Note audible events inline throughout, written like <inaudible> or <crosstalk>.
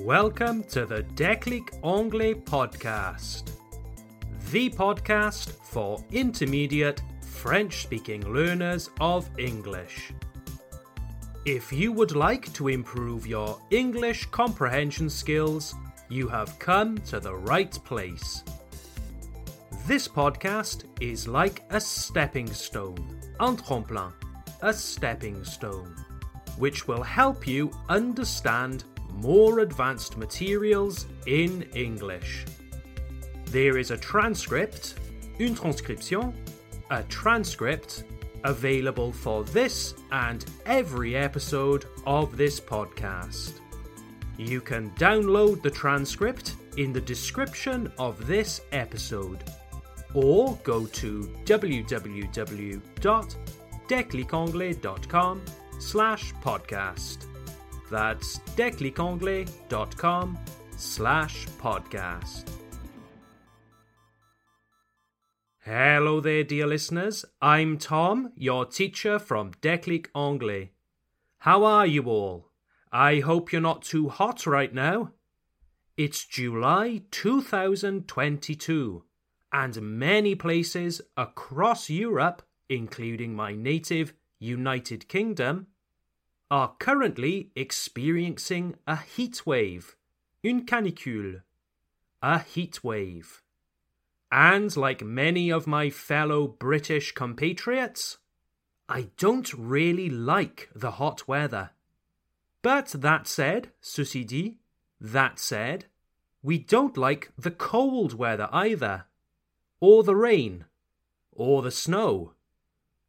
Welcome to the Déclic Anglais podcast, the podcast for intermediate French speaking learners of English. If you would like to improve your English comprehension skills, you have come to the right place. This podcast is like a stepping stone, un tremplin, a stepping stone, which will help you understand more advanced materials in English. There is a transcript, une transcription, a transcript available for this and every episode of this podcast. You can download the transcript in the description of this episode or go to www.declicanglais.com slash podcast. That's declicanglais.com slash podcast. Hello there, dear listeners. I'm Tom, your teacher from Déclic Anglais. How are you all? I hope you're not too hot right now. It's July 2022, and many places across Europe, including my native United Kingdom, are currently experiencing a heat wave, une canicule, a heat wave. And like many of my fellow British compatriots, I don't really like the hot weather. But that said, ceci dit, that said, we don't like the cold weather either, or the rain, or the snow.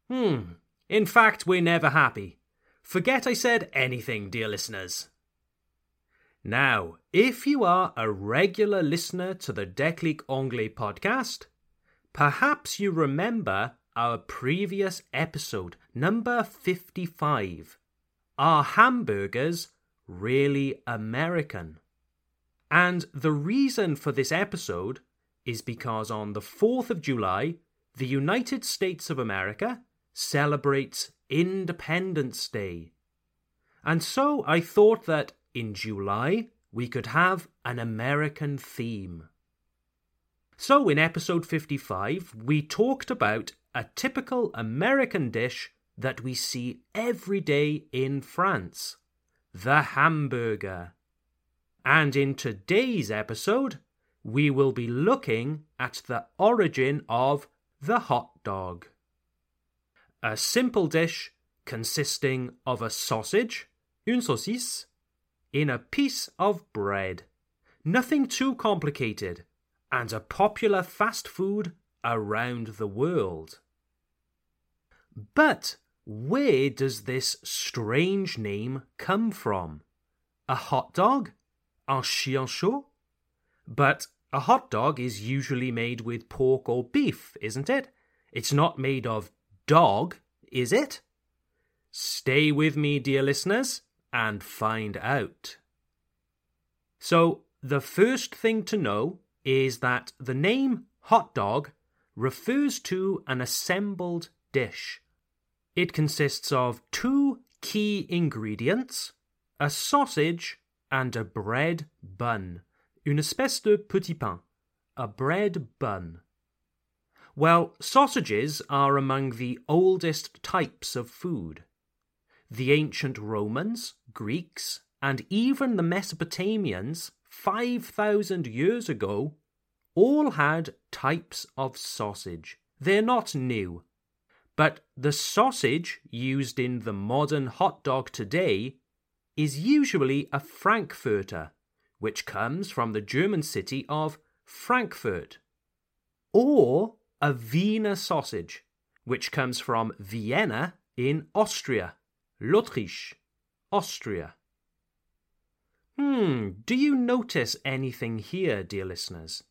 Hmm, in fact, we're never happy. Forget I said anything, dear listeners. Now, if you are a regular listener to the Déclic Anglais podcast, perhaps you remember our previous episode, number 55. Are hamburgers really American? And the reason for this episode is because on the 4th of July, the United States of America celebrates Independence Day. And so I thought that in July we could have an American theme. So in episode 55, we talked about a typical American dish that we see every day in France the hamburger. And in today's episode, we will be looking at the origin of the hot dog a simple dish consisting of a sausage, une saucisse, in a piece of bread. Nothing too complicated, and a popular fast food around the world. But where does this strange name come from? A hot dog? Un chien chaud? But a hot dog is usually made with pork or beef, isn't it? It's not made of dog, is it? Stay with me, dear listeners, and find out. So, the first thing to know is that the name hot dog refers to an assembled dish. It consists of two key ingredients a sausage and a bread bun, une espèce de petit pain, a bread bun. Well, sausages are among the oldest types of food. The ancient Romans, Greeks, and even the Mesopotamians 5,000 years ago all had types of sausage. They're not new. But the sausage used in the modern hot dog today is usually a Frankfurter, which comes from the German city of Frankfurt. Or a Wiener sausage, which comes from Vienna in Austria, l'Autriche, Austria. Hmm, do you notice anything here, dear listeners?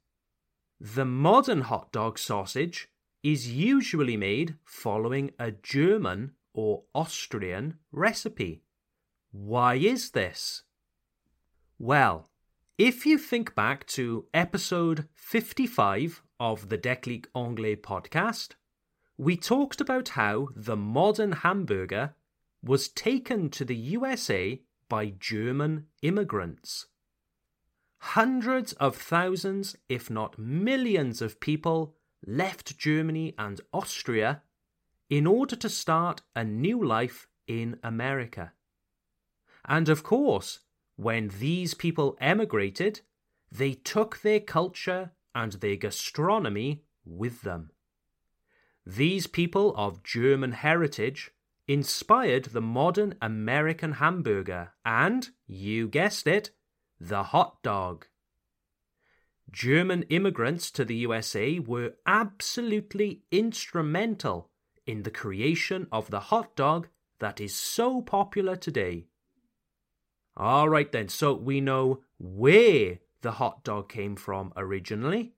The modern hot dog sausage is usually made following a German or Austrian recipe. Why is this? Well, if you think back to episode 55 of the Déclic Anglais podcast, we talked about how the modern hamburger was taken to the USA by German immigrants. hundreds of thousands, if not millions, of people left Germany and Austria in order to start a new life in America. And of course, when these people emigrated, they took their culture and their gastronomy with them. These people of German heritage inspired the modern American hamburger and, you guessed it, the hot dog. German immigrants to the USA were absolutely instrumental in the creation of the hot dog that is so popular today. All right, then, so we know where the hot dog came from originally.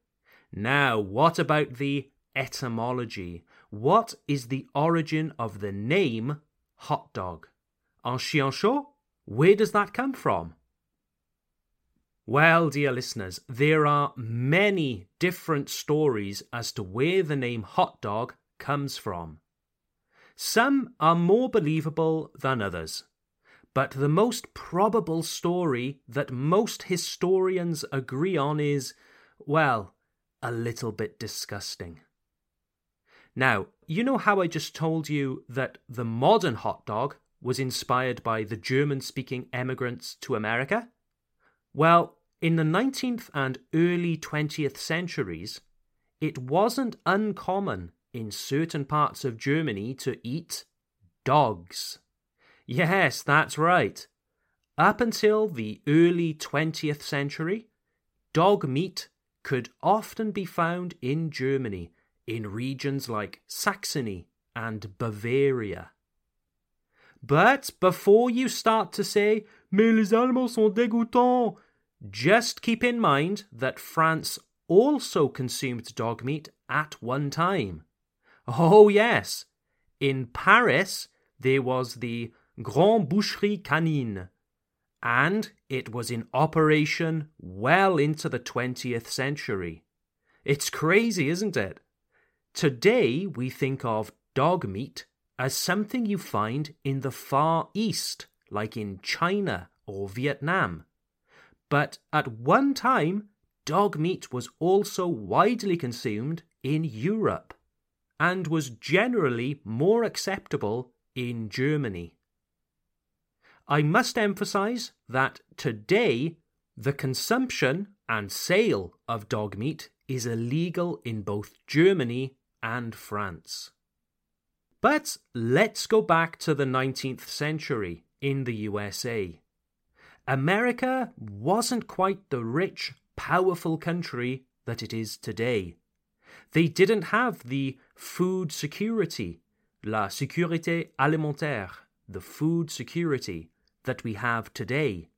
Now, what about the etymology? What is the origin of the name hot dog? En chien? Where does that come from? Well, dear listeners, there are many different stories as to where the name hot dog comes from. Some are more believable than others, but the most probable story that most historians agree on is, well, a little bit disgusting. Now, you know how I just told you that the modern hot dog was inspired by the German speaking emigrants to America? Well, in the 19th and early 20th centuries, it wasn't uncommon in certain parts of Germany to eat dogs. Yes, that's right. Up until the early 20th century, dog meat could often be found in Germany in regions like Saxony and Bavaria. But before you start to say, Mais les Allemands sont dégoûtants, just keep in mind that France also consumed dog meat at one time. Oh, yes, in Paris there was the Grande Boucherie Canine, and it was in operation well into the 20th century. It's crazy, isn't it? Today we think of dog meat as something you find in the Far East, like in China or Vietnam. But at one time, dog meat was also widely consumed in Europe and was generally more acceptable in Germany. I must emphasize that today the consumption and sale of dog meat is illegal in both Germany and France. But let's go back to the 19th century in the USA. America wasn't quite the rich, powerful country that it is today. They didn't have the food security, la sécurité alimentaire, the food security that we have today.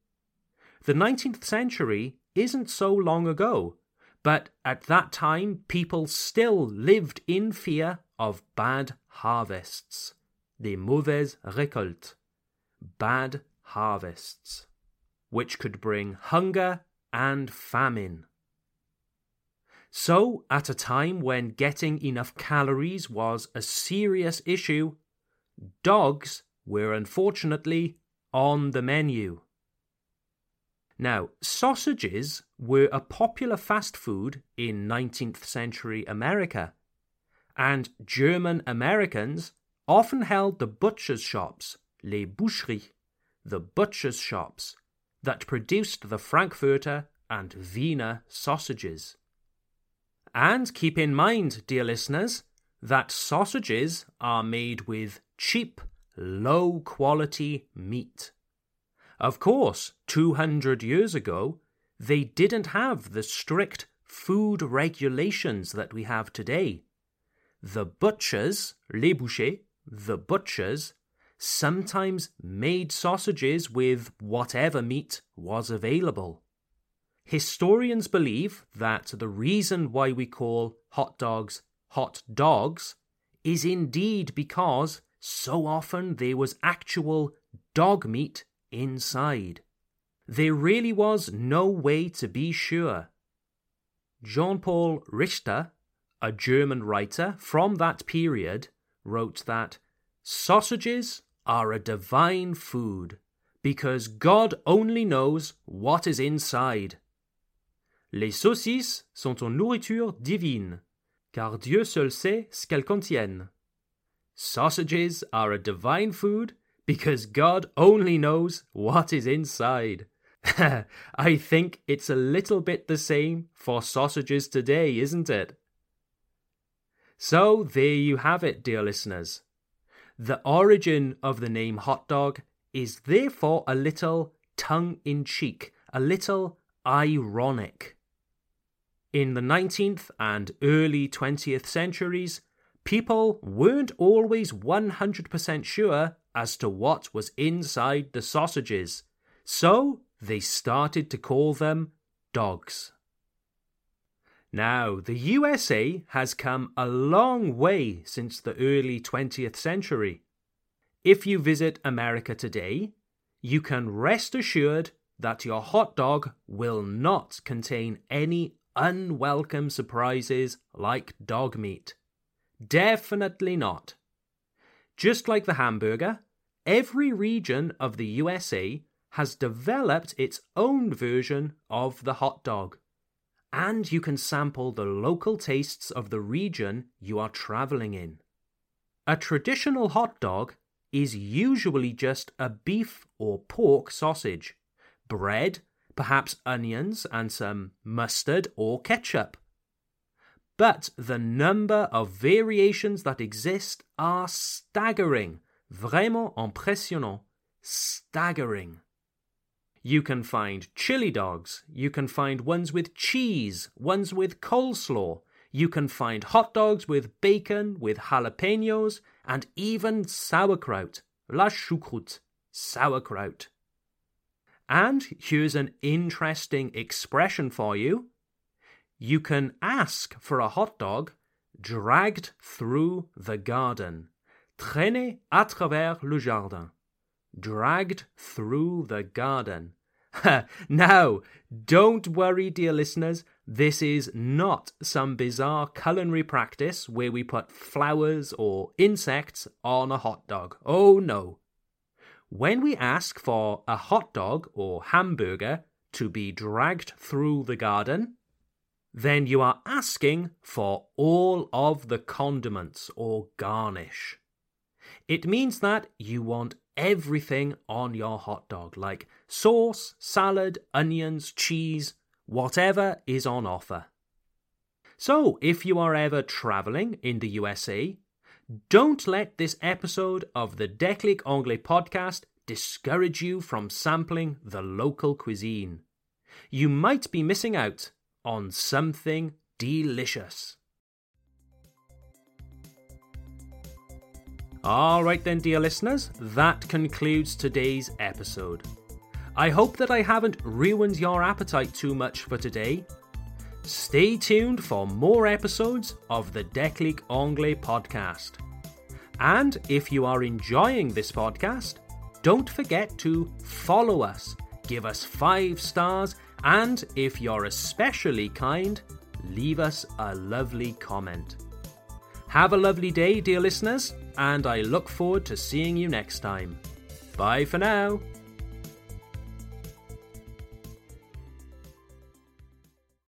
The 19th century isn't so long ago, but at that time people still lived in fear of bad harvests, des mauvaises récoltes, bad harvests which could bring hunger and famine. So, at a time when getting enough calories was a serious issue, dogs were unfortunately on the menu. Now, sausages were a popular fast food in 19th century America, and German Americans often held the butcher's shops, les boucheries, the butcher's shops, that produced the Frankfurter and Wiener sausages. And keep in mind, dear listeners, that sausages are made with cheap, low quality meat. Of course, 200 years ago, they didn't have the strict food regulations that we have today. The butchers, les bouchers, the butchers, sometimes made sausages with whatever meat was available. Historians believe that the reason why we call hot dogs hot dogs is indeed because so often there was actual dog meat inside. There really was no way to be sure. Jean Paul Richter, a German writer from that period, wrote that sausages are a divine food because God only knows what is inside. Les saucisses sont une nourriture divine, car Dieu seul sait ce qu'elles contiennent. Sausages are a divine food because God only knows what is inside. <laughs> I think it's a little bit the same for sausages today, isn't it? So there you have it, dear listeners. The origin of the name hot dog is therefore a little tongue in cheek, a little ironic. In the 19th and early 20th centuries, people weren't always 100% sure as to what was inside the sausages, so they started to call them dogs. Now, the USA has come a long way since the early 20th century. If you visit America today, you can rest assured that your hot dog will not contain any unwelcome surprises like dog meat. Definitely not. Just like the hamburger, every region of the USA has developed its own version of the hot dog. And you can sample the local tastes of the region you are traveling in. A traditional hot dog is usually just a beef or pork sausage, bread, perhaps onions and some mustard or ketchup. But the number of variations that exist are staggering, vraiment impressionnant, staggering. You can find chili dogs, you can find ones with cheese, ones with coleslaw, you can find hot dogs with bacon, with jalapenos, and even sauerkraut, la choucroute, sauerkraut. And here's an interesting expression for you. You can ask for a hot dog dragged through the garden. Traîner à travers le jardin. Dragged through the garden. <laughs> now, don't worry, dear listeners. This is not some bizarre culinary practice where we put flowers or insects on a hot dog. Oh no. When we ask for a hot dog or hamburger to be dragged through the garden, then you are asking for all of the condiments or garnish. It means that you want everything on your hot dog, like sauce, salad, onions, cheese, whatever is on offer. So, if you are ever traveling in the USA, don't let this episode of the Déclic Anglais podcast discourage you from sampling the local cuisine. You might be missing out on something delicious. Alright then, dear listeners, that concludes today's episode. I hope that I haven't ruined your appetite too much for today Stay tuned for more episodes of the Déclic Anglais podcast. And if you are enjoying this podcast, don't forget to follow us, give us five stars, and if you're especially kind, leave us a lovely comment. Have a lovely day, dear listeners, and I look forward to seeing you next time. Bye for now.